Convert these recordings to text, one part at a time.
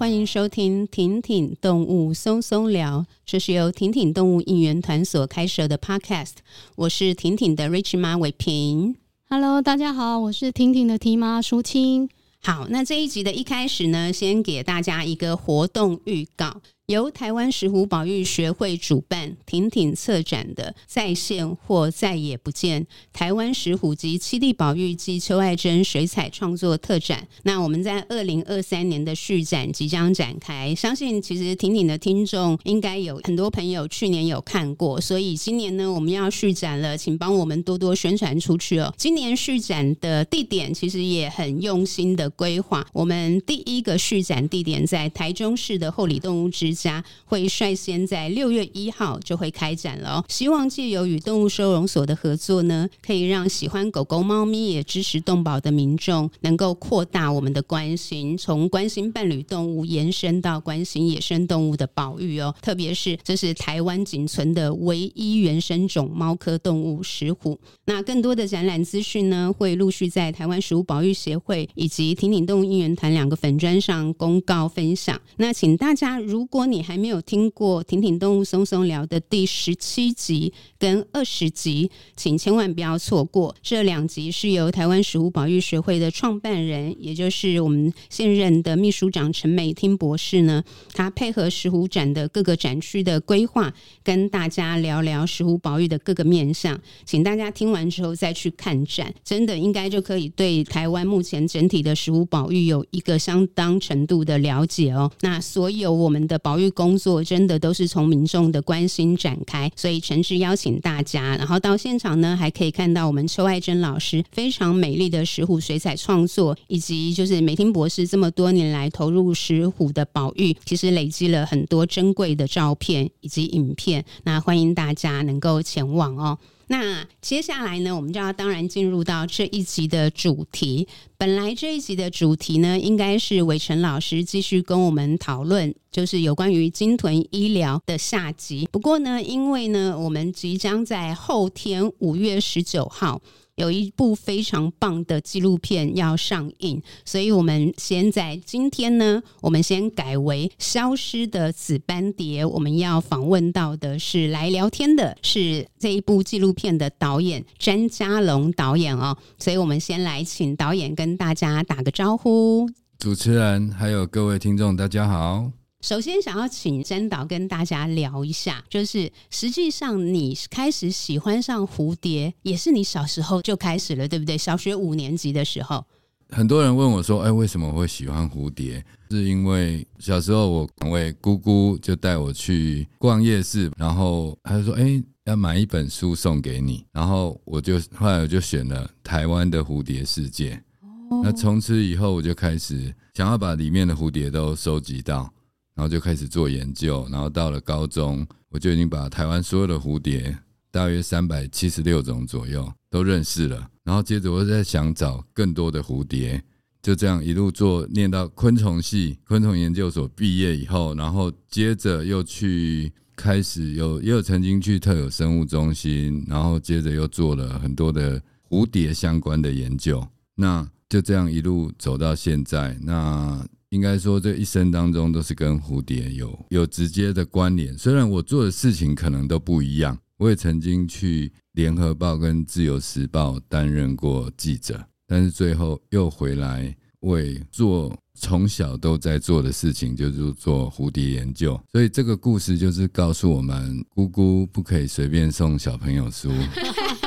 欢迎收听婷婷动物松松聊，这是由婷婷动物应援团所开设的 Podcast。我是婷婷的 Rich 妈伟平。Hello，大家好，我是婷婷的 T 妈淑清。好，那这一集的一开始呢，先给大家一个活动预告。由台湾石虎保育学会主办、挺挺策展的“再现或再也不见”台湾石虎及七地保育暨邱爱珍水彩创作特展。那我们在二零二三年的续展即将展开，相信其实挺挺的听众应该有很多朋友去年有看过，所以今年呢，我们要续展了，请帮我们多多宣传出去哦。今年续展的地点其实也很用心的规划，我们第一个续展地点在台中市的后里动物之家会率先在六月一号就会开展了，希望借由与动物收容所的合作呢，可以让喜欢狗狗、猫咪也支持动保的民众，能够扩大我们的关心，从关心伴侣动物延伸到关心野生动物的保育哦。特别是这是台湾仅存的唯一原生种猫科动物石虎。那更多的展览资讯呢，会陆续在台湾食物保育协会以及挺挺动物应援团两个粉砖上公告分享。那请大家，如果你还没有听过《挺挺动物松松聊》的第十七集跟二十集，请千万不要错过。这两集是由台湾石虎保育学会的创办人，也就是我们现任的秘书长陈美厅博士呢，他配合石虎展的各个展区的规划，跟大家聊聊石虎保育的各个面向。请大家听完之后再去看展，真的应该就可以对台湾目前整体的石虎保育有一个相当程度的了解哦。那所有我们的保工作真的都是从民众的关心展开，所以诚挚邀请大家，然后到现场呢，还可以看到我们邱爱珍老师非常美丽的石虎水彩创作，以及就是美厅博士这么多年来投入石虎的保育，其实累积了很多珍贵的照片以及影片。那欢迎大家能够前往哦。那接下来呢，我们就要当然进入到这一集的主题。本来这一集的主题呢，应该是伟成老师继续跟我们讨论，就是有关于鲸豚医疗的下集。不过呢，因为呢，我们即将在后天五月十九号。有一部非常棒的纪录片要上映，所以我们先在今天呢，我们先改为消失的紫斑蝶。我们要访问到的是来聊天的，是这一部纪录片的导演詹家龙导演哦。所以我们先来请导演跟大家打个招呼。主持人还有各位听众，大家好。首先，想要请詹导跟大家聊一下，就是实际上你开始喜欢上蝴蝶，也是你小时候就开始了，对不对？小学五年级的时候，很多人问我说：“哎，为什么会喜欢蝴蝶？”是因为小时候我两位姑姑就带我去逛夜市，然后他就说：“哎，要买一本书送给你。”然后我就后来我就选了《台湾的蝴蝶世界》。哦，那从此以后我就开始想要把里面的蝴蝶都收集到。然后就开始做研究，然后到了高中，我就已经把台湾所有的蝴蝶，大约三百七十六种左右都认识了。然后接着我在想找更多的蝴蝶，就这样一路做，念到昆虫系、昆虫研究所毕业以后，然后接着又去开始有，也有曾经去特有生物中心，然后接着又做了很多的蝴蝶相关的研究。那就这样一路走到现在，那。应该说，这一生当中都是跟蝴蝶有有直接的关联。虽然我做的事情可能都不一样，我也曾经去联合报跟自由时报担任过记者，但是最后又回来为做从小都在做的事情，就是做蝴蝶研究。所以这个故事就是告诉我们，姑姑不可以随便送小朋友书。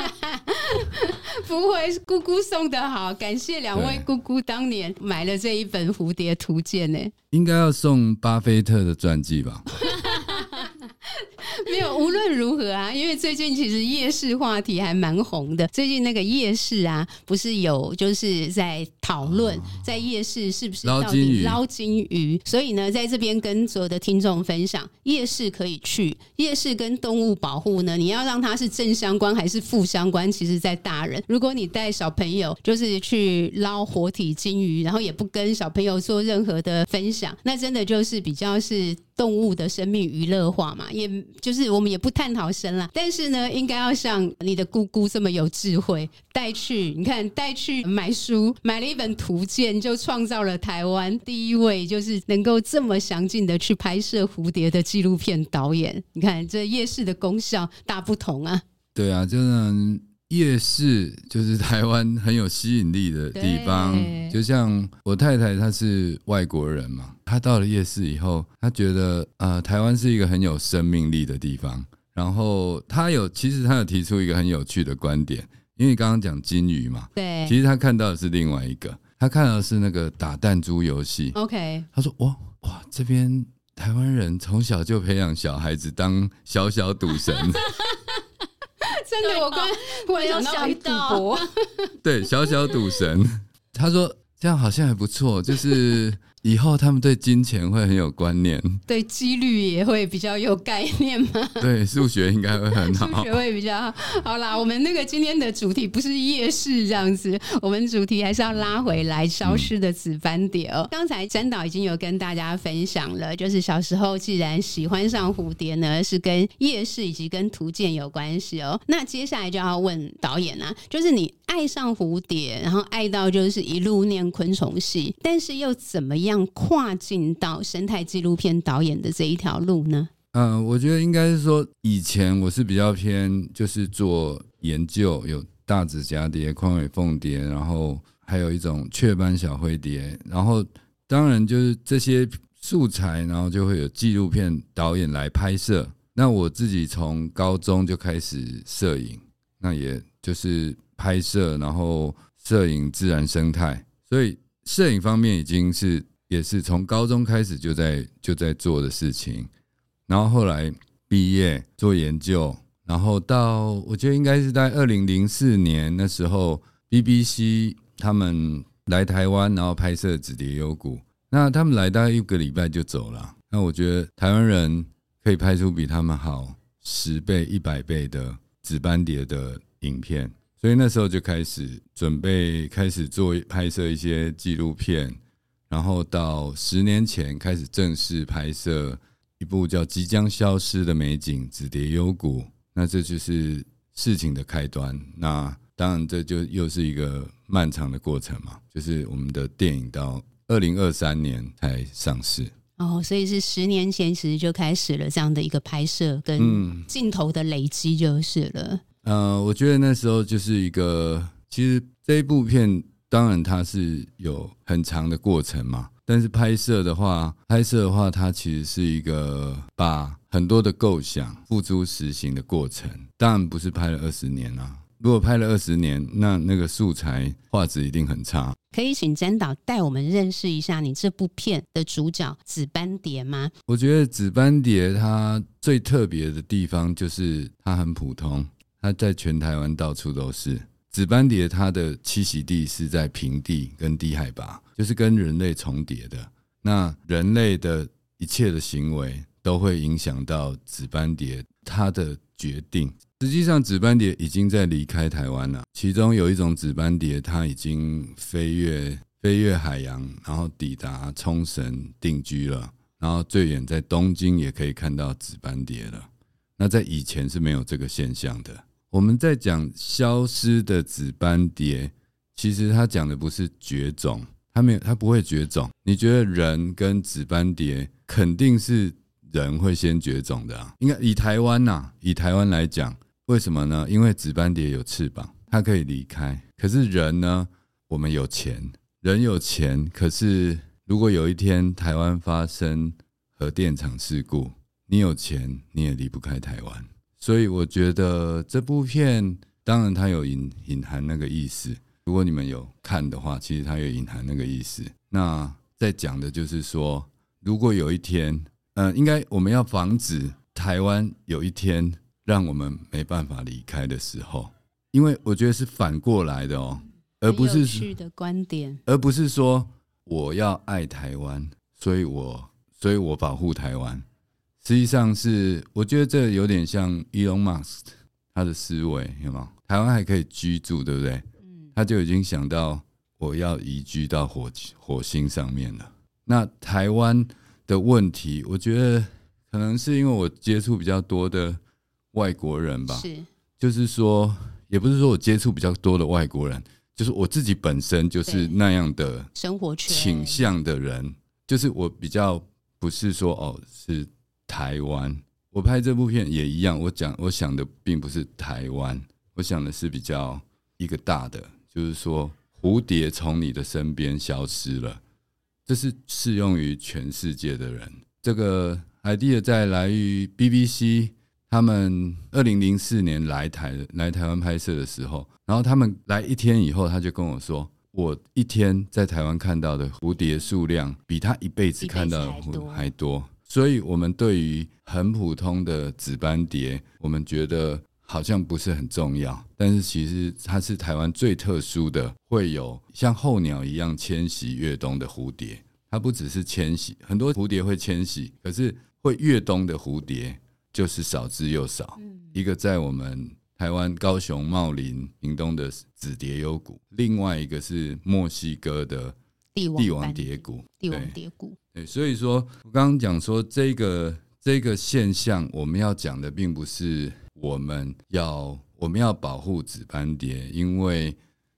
不会，姑姑送的好，感谢两位姑姑当年买了这一本《蝴蝶图鉴》呢。应该要送巴菲特的传记吧。没有，无论如何啊，因为最近其实夜市话题还蛮红的。最近那个夜市啊，不是有就是在讨论在夜市是不是到底捞金鱼？所以呢，在这边跟所有的听众分享，夜市可以去。夜市跟动物保护呢，你要让它是正相关还是负相关？其实，在大人，如果你带小朋友就是去捞活体金鱼，然后也不跟小朋友做任何的分享，那真的就是比较是。动物的生命娱乐化嘛，也就是我们也不探讨生啦。但是呢，应该要像你的姑姑这么有智慧，带去你看，带去买书，买了一本图鉴，就创造了台湾第一位就是能够这么详尽的去拍摄蝴蝶的纪录片导演。你看这夜市的功效大不同啊！对啊，就是夜市就是台湾很有吸引力的地方。就像我太太，她是外国人嘛，她到了夜市以后，她觉得呃，台湾是一个很有生命力的地方。然后她有，其实她有提出一个很有趣的观点，因为刚刚讲金鱼嘛，对，其实她看到的是另外一个，她看到的是那个打弹珠游戏。OK，她说哇哇，这边台湾人从小就培养小孩子当小小赌神。真的，我刚 我有想到，对，小小赌神，他说这样好像还不错，就是。以后他们对金钱会很有观念，对几率也会比较有概念吗？对，数学应该会很好，数学会比较好。好啦，我们那个今天的主题不是夜市这样子，我们主题还是要拉回来消失的紫斑蝶哦。刚、嗯、才詹导已经有跟大家分享了，就是小时候既然喜欢上蝴蝶呢，是跟夜市以及跟图鉴有关系哦。那接下来就要问导演啊，就是你爱上蝴蝶，然后爱到就是一路念昆虫系，但是又怎么样？跨进到生态纪录片导演的这一条路呢？嗯、我觉得应该是说，以前我是比较偏就是做研究，有大指蛱蝶、宽尾凤蝶，然后还有一种雀斑小灰蝶，然后当然就是这些素材，然后就会有纪录片导演来拍摄。那我自己从高中就开始摄影，那也就是拍摄，然后摄影自然生态，所以摄影方面已经是。也是从高中开始就在就在做的事情，然后后来毕业做研究，然后到我觉得应该是在二零零四年那时候，BBC 他们来台湾，然后拍摄紫蝶幽谷。那他们来大概一个礼拜就走了。那我觉得台湾人可以拍出比他们好十倍、一百倍的紫斑蝶的影片，所以那时候就开始准备开始做拍摄一些纪录片。然后到十年前开始正式拍摄一部叫《即将消失的美景——紫蝶幽谷》，那这就是事情的开端。那当然，这就又是一个漫长的过程嘛。就是我们的电影到二零二三年才上市哦，所以是十年前其实就开始了这样的一个拍摄跟镜头的累积就是了。嗯、呃，我觉得那时候就是一个，其实这一部片。当然，它是有很长的过程嘛。但是拍摄的话，拍摄的话，它其实是一个把很多的构想付诸实行的过程。当然不是拍了二十年啊。如果拍了二十年，那那个素材画质一定很差。可以请詹导带我们认识一下你这部片的主角紫斑蝶吗？我觉得紫斑蝶它最特别的地方就是它很普通，它在全台湾到处都是。紫斑蝶它的栖息地是在平地跟低海拔，就是跟人类重叠的。那人类的一切的行为都会影响到紫斑蝶它的决定。实际上，紫斑蝶已经在离开台湾了。其中有一种紫斑蝶，它已经飞越飞越海洋，然后抵达冲绳定居了。然后最远在东京也可以看到紫斑蝶了。那在以前是没有这个现象的。我们在讲消失的紫斑蝶，其实它讲的不是绝种，它没有，它不会绝种。你觉得人跟紫斑蝶肯定是人会先绝种的啊？应该以台湾呐，以台湾来讲，为什么呢？因为紫斑蝶有翅膀，它可以离开。可是人呢？我们有钱，人有钱，可是如果有一天台湾发生核电厂事故，你有钱你也离不开台湾。所以我觉得这部片，当然它有隐隐含那个意思。如果你们有看的话，其实它有隐含那个意思。那在讲的就是说，如果有一天，嗯、呃，应该我们要防止台湾有一天让我们没办法离开的时候，因为我觉得是反过来的哦，而不是去的观点，而不是说我要爱台湾，所以我所以我保护台湾。实际上是，我觉得这有点像 Elon Musk 他的思维，有吗？台湾还可以居住，对不对？他就已经想到我要移居到火火星上面了。那台湾的问题，我觉得可能是因为我接触比较多的外国人吧，是，就是说，也不是说我接触比较多的外国人，就是我自己本身就是那样的生活倾向的人，就是我比较不是说哦是台湾，我拍这部片也一样，我讲我想的并不是台湾，我想的是比较一个大的，就是说蝴蝶从你的身边消失了，这是适用于全世界的人。这个 idea 在来于 BBC。他们二零零四年来台来台湾拍摄的时候，然后他们来一天以后，他就跟我说：“我一天在台湾看到的蝴蝶数量，比他一辈子看到的蝴蝶还多。”所以，我们对于很普通的紫斑蝶，我们觉得好像不是很重要，但是其实它是台湾最特殊的，会有像候鸟一样迁徙越冬的蝴蝶。它不只是迁徙，很多蝴蝶会迁徙，可是会越冬的蝴蝶。就是少之又少，一个在我们台湾高雄茂林屏东的紫蝶幽谷，另外一个是墨西哥的帝王蝶谷。帝王蝶谷，对，所以说我刚刚讲说这个这个现象，我们要讲的并不是我们要我们要保护紫斑蝶，因为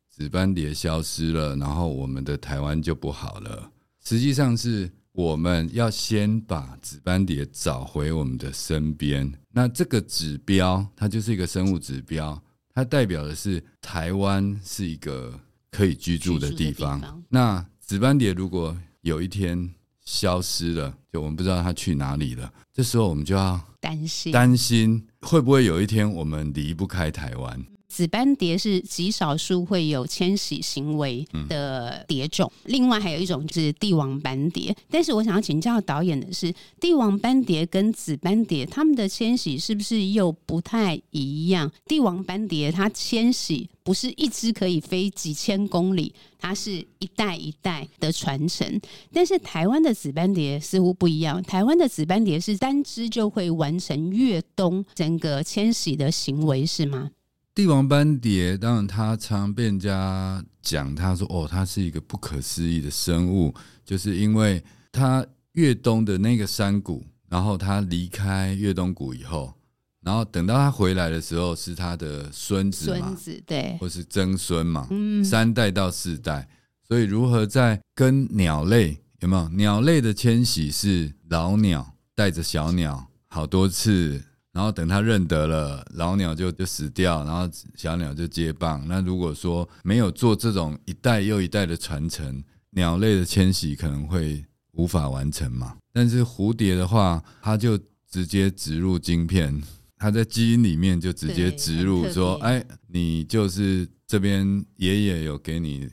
紫斑蝶消失了，然后我们的台湾就不好了。实际上是。我们要先把紫斑蝶找回我们的身边。那这个指标，它就是一个生物指标，它代表的是台湾是一个可以居住的地方。地方。那紫斑蝶如果有一天消失了，就我们不知道他去哪里了，这时候我们就要担心，担心会不会有一天我们离不开台湾。紫斑蝶是极少数会有迁徙行为的蝶种，另外还有一种就是帝王斑蝶。但是我想要请教导演的是，帝王斑蝶跟紫斑蝶它们的迁徙是不是又不太一样？帝王斑蝶它迁徙不是一只可以飞几千公里，它是一代一代的传承。但是台湾的紫斑蝶似乎不一样，台湾的紫斑蝶是单只就会完成越冬整个迁徙的行为，是吗？帝王斑蝶，当然它常被人家讲，他说哦，它是一个不可思议的生物，就是因为它越冬的那个山谷，然后它离开越冬谷以后，然后等到它回来的时候，是它的孙子嘛，孙子对，或是曾孙嘛，嗯，三代到四代，所以如何在跟鸟类有没有？鸟类的迁徙是老鸟带着小鸟好多次。然后等他认得了，老鸟就就死掉，然后小鸟就接棒。那如果说没有做这种一代又一代的传承，鸟类的迁徙可能会无法完成嘛。但是蝴蝶的话，它就直接植入晶片，它在基因里面就直接植入说，哎，你就是这边爷爷有给你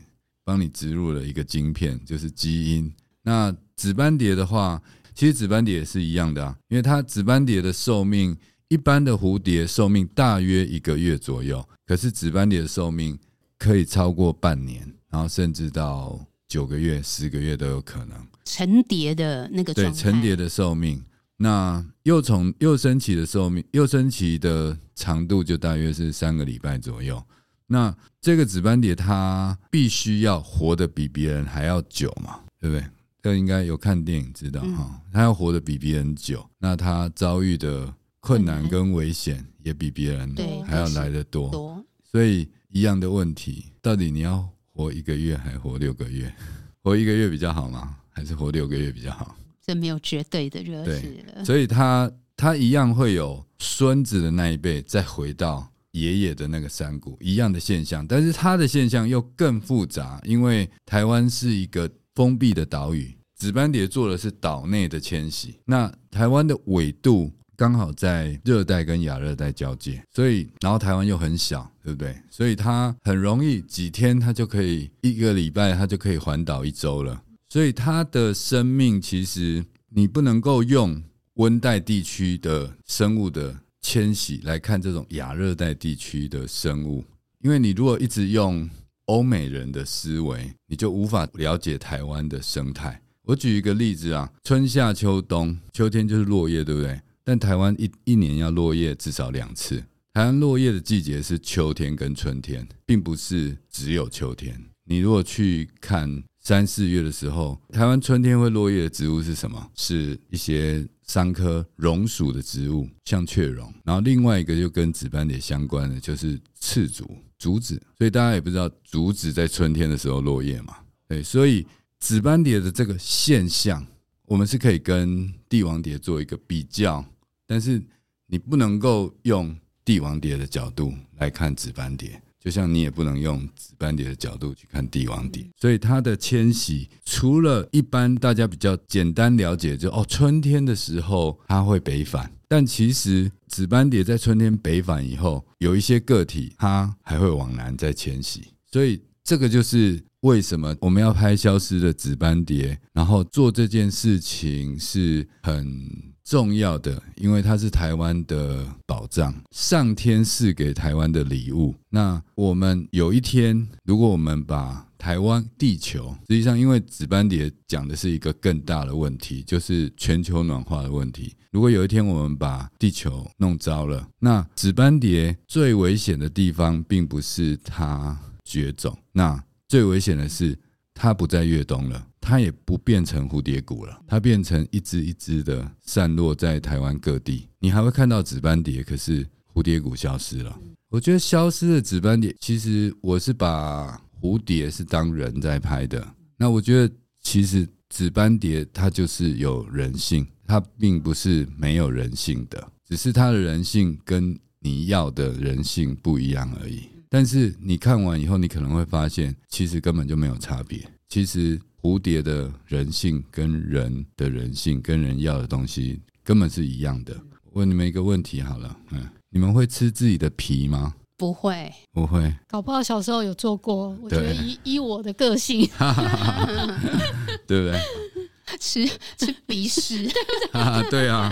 帮你植入了一个晶片，就是基因。那紫斑蝶的话，其实紫斑蝶也是一样的啊，因为它紫斑蝶的寿命。一般的蝴蝶寿命大约一个月左右，可是紫斑蝶的寿命可以超过半年，然后甚至到九个月、十个月都有可能。成蝶的那个。对，成蝶的寿命，那幼虫幼生期的寿命，幼生期的长度就大约是三个礼拜左右。那这个紫斑蝶它必须要活得比别人还要久嘛，对不对？这应该有看电影知道哈，它要活得比别人久，那它遭遇的。困难跟危险也比别人还要来得多，所以一样的问题，到底你要活一个月还活六个月？活一个月比较好吗？还是活六个月比较好？这没有绝对的热事了。所以他他一样会有孙子的那一辈再回到爷爷的那个山谷一样的现象，但是他的现象又更复杂，因为台湾是一个封闭的岛屿，紫斑蝶做的是岛内的迁徙，那台湾的纬度。刚好在热带跟亚热带交界，所以然后台湾又很小，对不对？所以它很容易几天它就可以一个礼拜它就可以环岛一周了。所以它的生命其实你不能够用温带地区的生物的迁徙来看这种亚热带地区的生物，因为你如果一直用欧美人的思维，你就无法了解台湾的生态。我举一个例子啊，春夏秋冬，秋天就是落叶，对不对？但台湾一一年要落叶至少两次。台湾落叶的季节是秋天跟春天，并不是只有秋天。你如果去看三四月的时候，台湾春天会落叶的植物是什么？是一些桑科榕属的植物，像雀榕。然后另外一个就跟紫斑蝶相关的，就是赤竹、竹子。所以大家也不知道竹子在春天的时候落叶嘛？对，所以紫斑蝶的这个现象，我们是可以跟帝王蝶做一个比较，但是你不能够用帝王蝶的角度来看紫斑蝶。就像你也不能用紫斑蝶的角度去看帝王蝶，所以它的迁徙除了一般大家比较简单了解就，哦春天的时候它会北返，但其实紫斑蝶在春天北返以后，有一些个体它还会往南再迁徙，所以这个就是为什么我们要拍消失的紫斑蝶，然后做这件事情是很。重要的，因为它是台湾的宝藏，上天赐给台湾的礼物。那我们有一天，如果我们把台湾、地球，实际上，因为紫斑蝶讲的是一个更大的问题，就是全球暖化的问题。如果有一天我们把地球弄糟了，那紫斑蝶最危险的地方，并不是它绝种，那最危险的是它不再越冬了。它也不变成蝴蝶谷了，它变成一只一只的散落在台湾各地。你还会看到紫斑蝶，可是蝴蝶谷消失了。我觉得消失的紫斑蝶，其实我是把蝴蝶是当人在拍的。那我觉得其实紫斑蝶它就是有人性，它并不是没有人性的，只是它的人性跟你要的人性不一样而已。但是你看完以后，你可能会发现，其实根本就没有差别。其实。蝴蝶的人性跟人的人性跟人要的东西根本是一样的。问你们一个问题好了，嗯，你们会吃自己的皮吗？不会，不会。搞不好小时候有做过。我觉得以以我的个性，对不对？吃 吃鼻屎，对啊，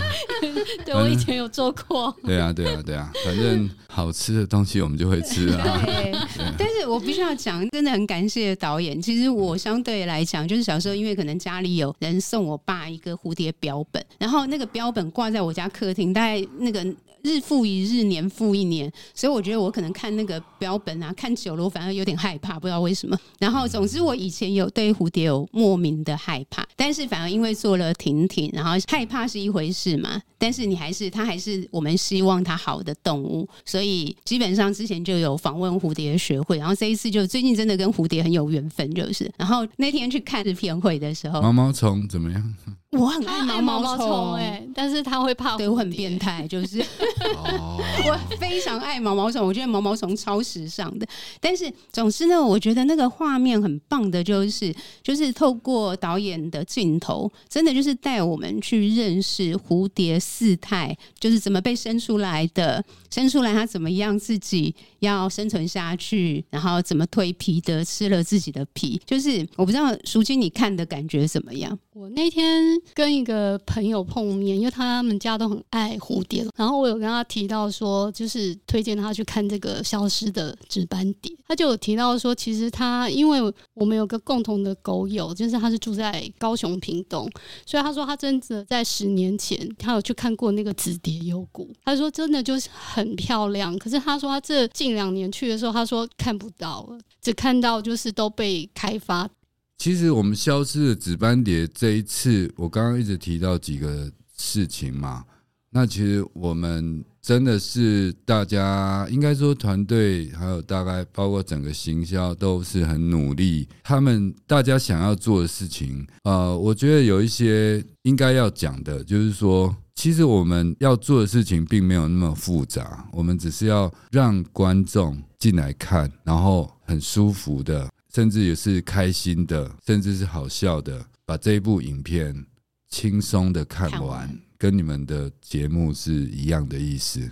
对我以前有做过，对啊，对啊，对啊，反正好吃的东西我们就会吃啊。对，但是我必须要讲，真的很感谢导演。其实我相对来讲，就是小时候因为可能家里有人送我爸一个蝴蝶标本，然后那个标本挂在我家客厅，大概那个。日复一日，年复一年，所以我觉得我可能看那个标本啊，看久了我反而有点害怕，不知道为什么。然后，总之我以前有对蝴蝶有莫名的害怕，但是反而因为做了婷婷，然后害怕是一回事嘛，但是你还是它还是我们希望它好的动物，所以基本上之前就有访问蝴蝶学会，然后这一次就最近真的跟蝴蝶很有缘分，就是。然后那天去看制片会的时候，毛毛虫怎么样？我很爱毛毛虫哎，但是他会怕，对我很变态，就是 我非常爱毛毛虫，我觉得毛毛虫超时尚的。但是总之呢，我觉得那个画面很棒的，就是就是透过导演的镜头，真的就是带我们去认识蝴蝶四态，就是怎么被生出来的，生出来它怎么样自己要生存下去，然后怎么蜕皮的，吃了自己的皮。就是我不知道淑君你看的感觉怎么样？我那天。跟一个朋友碰面，因为他们家都很爱蝴蝶，然后我有跟他提到说，就是推荐他去看这个消失的紫斑蝶。他就有提到说，其实他因为我们有个共同的狗友，就是他是住在高雄屏东，所以他说他真的在十年前他有去看过那个紫蝶幽谷，他说真的就是很漂亮。可是他说他这近两年去的时候，他说看不到了，只看到就是都被开发。其实我们消失的紫斑蝶这一次，我刚刚一直提到几个事情嘛。那其实我们真的是大家应该说团队，还有大概包括整个行销都是很努力。他们大家想要做的事情，呃，我觉得有一些应该要讲的，就是说，其实我们要做的事情并没有那么复杂，我们只是要让观众进来看，然后很舒服的。甚至也是开心的，甚至是好笑的，把这一部影片轻松的看完，看完，跟你们的节目是一样的意思，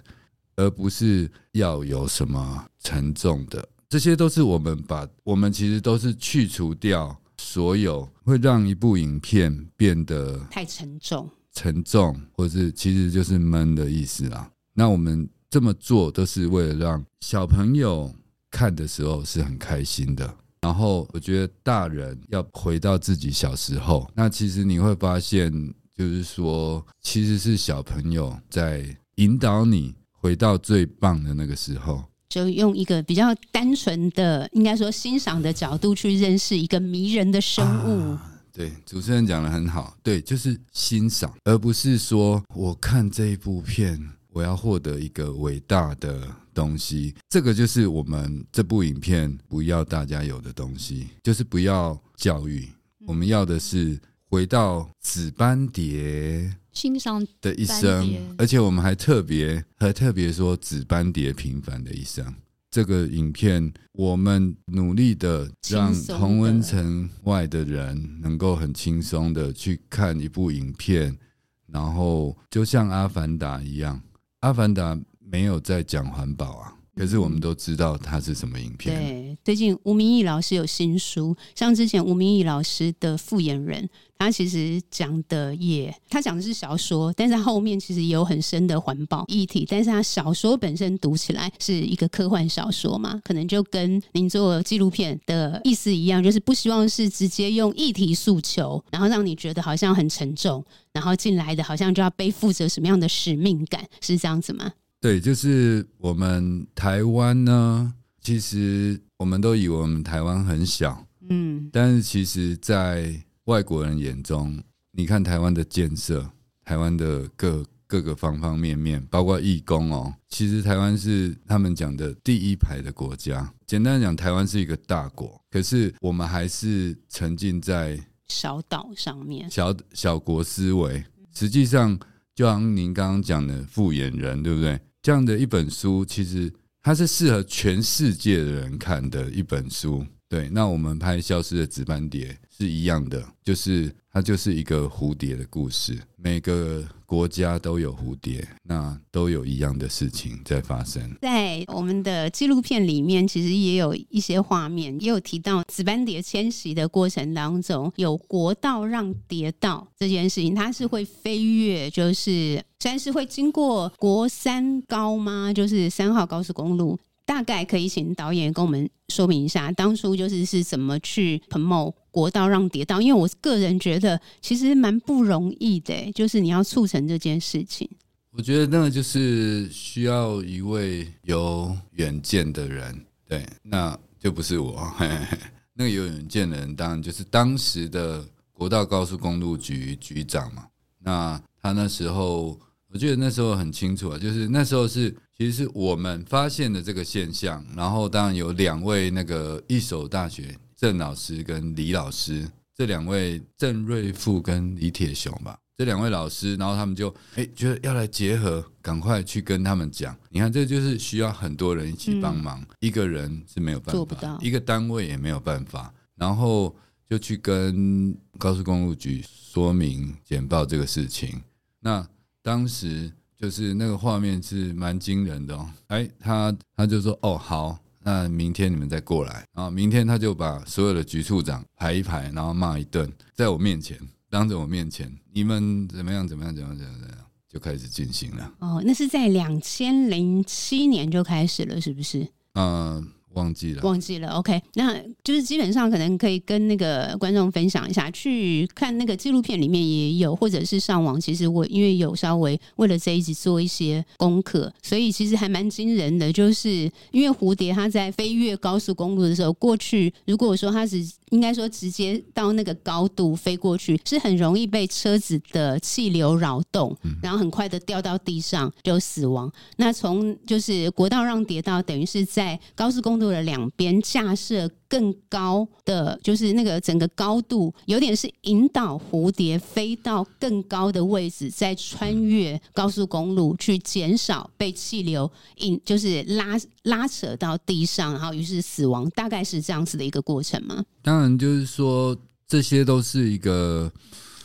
而不是要有什么沉重的。这些都是我们把我们其实都是去除掉所有会让一部影片变得太沉重、沉重，或是其实就是闷的意思啦。那我们这么做都是为了让小朋友看的时候是很开心的。然后我觉得大人要回到自己小时候，那其实你会发现，就是说，其实是小朋友在引导你回到最棒的那个时候。就用一个比较单纯的，应该说欣赏的角度去认识一个迷人的生物。啊、对，主持人讲的很好，对，就是欣赏，而不是说我看这一部片，我要获得一个伟大的东西。这个就是我们这部影片不要大家有的东西，就是不要教育，我们要的是回到紫斑蝶。欣赏的一生，而且我们还特别还特别说紫斑蝶平凡的一生。这个影片，我们努力的让同温层外的人能够很轻松的去看一部影片，然后就像《阿凡达》一样，《阿凡达》没有在讲环保啊。可是我们都知道它是什么影片。对，最近吴明义老师有新书，像之前吴明义老师的《复眼人》，他其实讲的也，他讲的是小说，但是他后面其实也有很深的环保议题。但是他小说本身读起来是一个科幻小说嘛，可能就跟您做纪录片的意思一样，就是不希望是直接用议题诉求，然后让你觉得好像很沉重，然后进来的好像就要背负着什么样的使命感，是这样子吗？对，就是我们台湾呢，其实我们都以为我们台湾很小，嗯，但是其实，在外国人眼中，你看台湾的建设，台湾的各各个方方面面，包括义工哦，其实台湾是他们讲的第一排的国家。简单讲，台湾是一个大国，可是我们还是沉浸在小岛上面，小小国思维。实际上，就像您刚刚讲的复眼人，对不对？这样的一本书，其实它是适合全世界的人看的一本书。对，那我们拍《消失的值班蝶》是一样的，就是它就是一个蝴蝶的故事。每个国家都有蝴蝶，那都有一样的事情在发生。在我们的纪录片里面，其实也有一些画面，也有提到紫斑蝶迁徙的过程当中，有国道让蝶道这件事情，它是会飞越，就是虽然是会经过国三高吗？就是三号高速公路。大概可以请导演跟我们说明一下，当初就是是怎么去 promote 国道让蝶道？因为我个人觉得其实蛮不容易的，就是你要促成这件事情。我觉得那个就是需要一位有远见的人，对，那就不是我。嘿嘿，那个有远见的人，当然就是当时的国道高速公路局局长嘛。那他那时候，我觉得那时候很清楚啊，就是那时候是。其实是我们发现的这个现象，然后当然有两位那个一所大学郑老师跟李老师，这两位郑瑞富跟李铁雄吧，这两位老师，然后他们就哎觉得要来结合，赶快去跟他们讲。你看，这就是需要很多人一起帮忙，嗯、一个人是没有办法，一个单位也没有办法，然后就去跟高速公路局说明简报这个事情。那当时。就是那个画面是蛮惊人的哦，哎，他他就说哦好，那明天你们再过来，然后明天他就把所有的局处长排一排，然后骂一顿，在我面前，当着我面前，你们怎么样怎么样怎么样怎么样，就开始进行了。哦，那是在两千零七年就开始了，是不是？嗯。忘记了，忘记了。OK，那就是基本上可能可以跟那个观众分享一下，去看那个纪录片里面也有，或者是上网。其实我因为有稍微为了这一集做一些功课，所以其实还蛮惊人的。就是因为蝴蝶它在飞越高速公路的时候，过去如果说它是应该说直接到那个高度飞过去，是很容易被车子的气流扰动，然后很快的掉到地上就死亡。那从就是国道让蝶道，等于是在高速公路的两边架设更高的，就是那个整个高度有点是引导蝴蝶飞到更高的位置，再穿越高速公路去减少被气流引，就是拉拉扯到地上，然后于是死亡，大概是这样子的一个过程吗？当然，就是说这些都是一个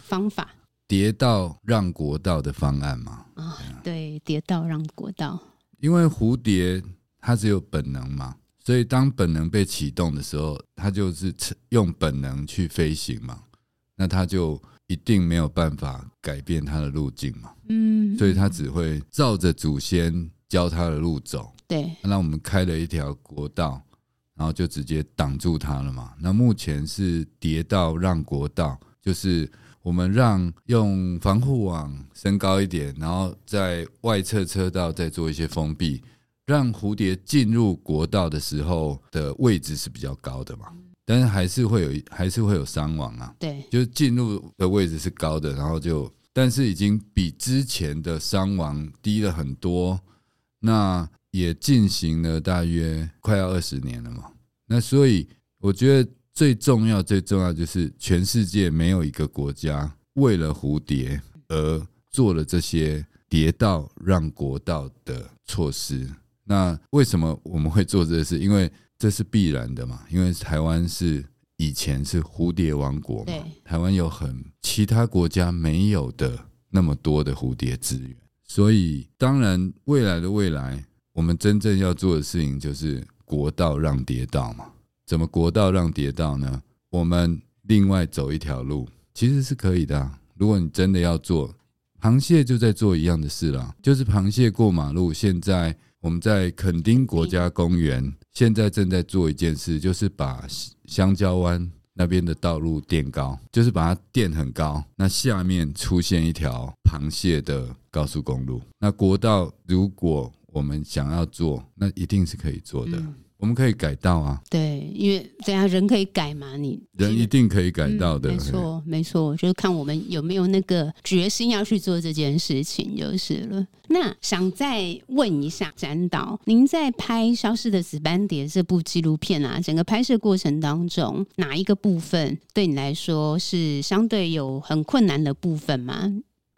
方法，跌道让国道的方案嘛。啊，对，跌道让国道，因为蝴蝶它只有本能嘛。所以，当本能被启动的时候，它就是用本能去飞行嘛，那它就一定没有办法改变它的路径嘛。嗯，所以它只会照着祖先教它的路走。对，那我们开了一条国道，然后就直接挡住它了嘛。那目前是叠道让国道，就是我们让用防护网升高一点，然后在外侧车道再做一些封闭。让蝴蝶进入国道的时候的位置是比较高的嘛，但是还是会有还是会有伤亡啊。对，就是进入的位置是高的，然后就但是已经比之前的伤亡低了很多。那也进行了大约快要二十年了嘛。那所以我觉得最重要最重要就是全世界没有一个国家为了蝴蝶而做了这些蝶道让国道的措施。那为什么我们会做这个事？因为这是必然的嘛。因为台湾是以前是蝴蝶王国嘛，台湾有很其他国家没有的那么多的蝴蝶资源，所以当然未来的未来，我们真正要做的事情就是国道让蝶道嘛。怎么国道让蝶道呢？我们另外走一条路，其实是可以的啊。如果你真的要做，螃蟹就在做一样的事了，就是螃蟹过马路，现在。我们在垦丁国家公园现在正在做一件事，就是把香蕉湾那边的道路垫高，就是把它垫很高。那下面出现一条螃蟹的高速公路。那国道如果我们想要做，那一定是可以做的。嗯我们可以改到啊，对，因为这样人可以改嘛，你人一定可以改到的，嗯、没错，没错，就是看我们有没有那个决心要去做这件事情就是了。那想再问一下展导，您在拍《消失的紫斑蝶》这部纪录片啊，整个拍摄过程当中，哪一个部分对你来说是相对有很困难的部分吗？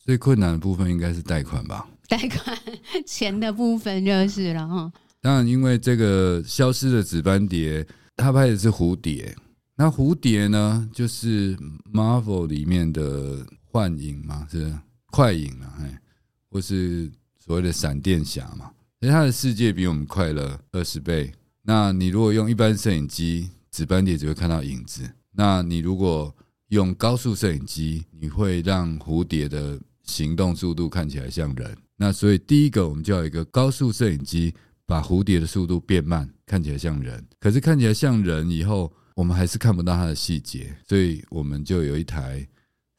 最困难的部分应该是贷款吧？贷款钱的部分就是了哈。当然，因为这个消失的紫斑蝶，他拍的是蝴蝶。那蝴蝶呢，就是 Marvel 里面的幻影嘛，是快影啊，哎，或是所谓的闪电侠嘛。所以他的世界比我们快了二十倍。那你如果用一般摄影机，紫斑蝶只会看到影子；那你如果用高速摄影机，你会让蝴蝶的行动速度看起来像人。那所以第一个，我们就要一个高速摄影机。把蝴蝶的速度变慢，看起来像人，可是看起来像人以后，我们还是看不到它的细节，所以我们就有一台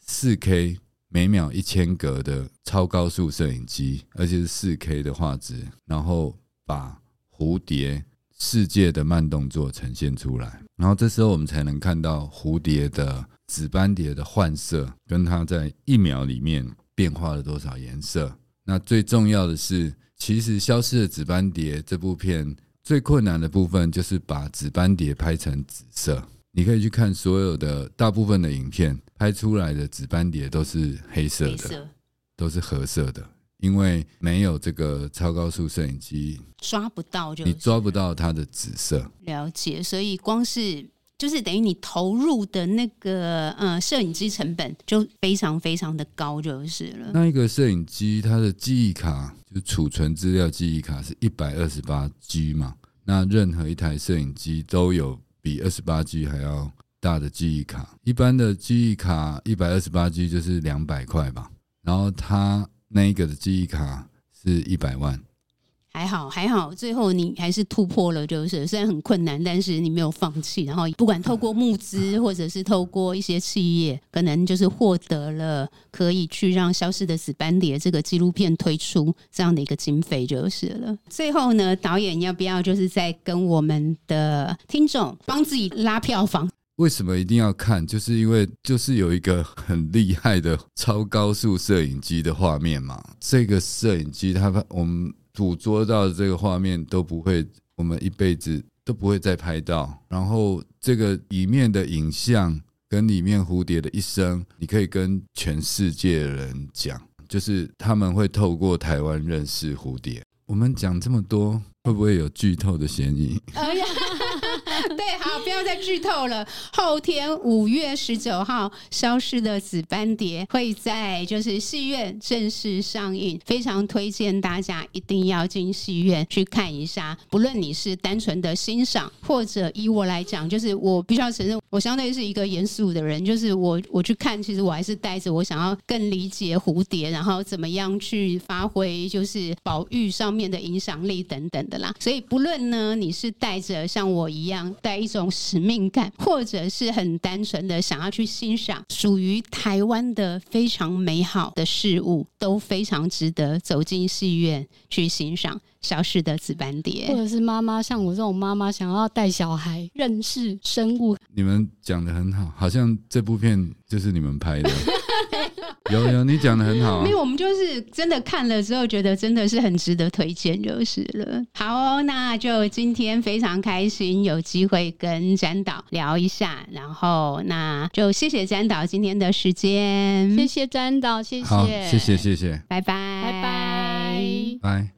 四 K 每秒一千格的超高速摄影机，而且是四 K 的画质，然后把蝴蝶世界的慢动作呈现出来，然后这时候我们才能看到蝴蝶的紫斑蝶的换色，跟它在一秒里面变化了多少颜色。那最重要的是。其实《消失的紫斑蝶》这部片最困难的部分就是把紫斑蝶拍成紫色。你可以去看所有的大部分的影片，拍出来的紫斑蝶都是黑色的，色都是褐色的，因为没有这个超高速摄影机抓不到就，就你抓不到它的紫色。了解，所以光是。就是等于你投入的那个呃摄影机成本就非常非常的高就是了。那一个摄影机它的记忆卡就储存资料记忆卡是一百二十八 G 嘛？那任何一台摄影机都有比二十八 G 还要大的记忆卡。一般的记忆卡一百二十八 G 就是两百块吧，然后它那一个的记忆卡是一百万。还好还好，最后你还是突破了，就是虽然很困难，但是你没有放弃。然后不管透过募资，或者是透过一些企业，可能就是获得了可以去让消失的紫斑蝶这个纪录片推出这样的一个经费就是了。最后呢，导演要不要就是再跟我们的听众帮自己拉票房？为什么一定要看？就是因为就是有一个很厉害的超高速摄影机的画面嘛。这个摄影机它我们。捕捉到的这个画面都不会，我们一辈子都不会再拍到。然后这个里面的影像跟里面蝴蝶的一生，你可以跟全世界人讲，就是他们会透过台湾认识蝴蝶。我们讲这么多，会不会有剧透的嫌疑？哎呀 对，好，不要再剧透了。后天五月十九号，《消失的紫斑蝶》会在就是戏院正式上映，非常推荐大家一定要进戏院去看一下。不论你是单纯的欣赏，或者以我来讲，就是我必须要承认，我相对是一个严肃的人，就是我我去看，其实我还是带着我想要更理解蝴蝶，然后怎么样去发挥就是宝玉上面的影响力等等的啦。所以不论呢，你是带着像我一样。带一种使命感，或者是很单纯的想要去欣赏属于台湾的非常美好的事物，都非常值得走进戏院去欣赏《消失的紫斑蝶》，或者是妈妈像我这种妈妈想要带小孩认识生物。你们讲的很好，好像这部片就是你们拍的。有有，你讲的很好啊。因为我们就是真的看了之后，觉得真的是很值得推荐，就是了。好哦，那就今天非常开心有机会跟詹导聊一下，然后那就谢谢詹导今天的时间，谢谢詹导，谢谢，好，谢谢谢谢，拜拜，拜拜，拜。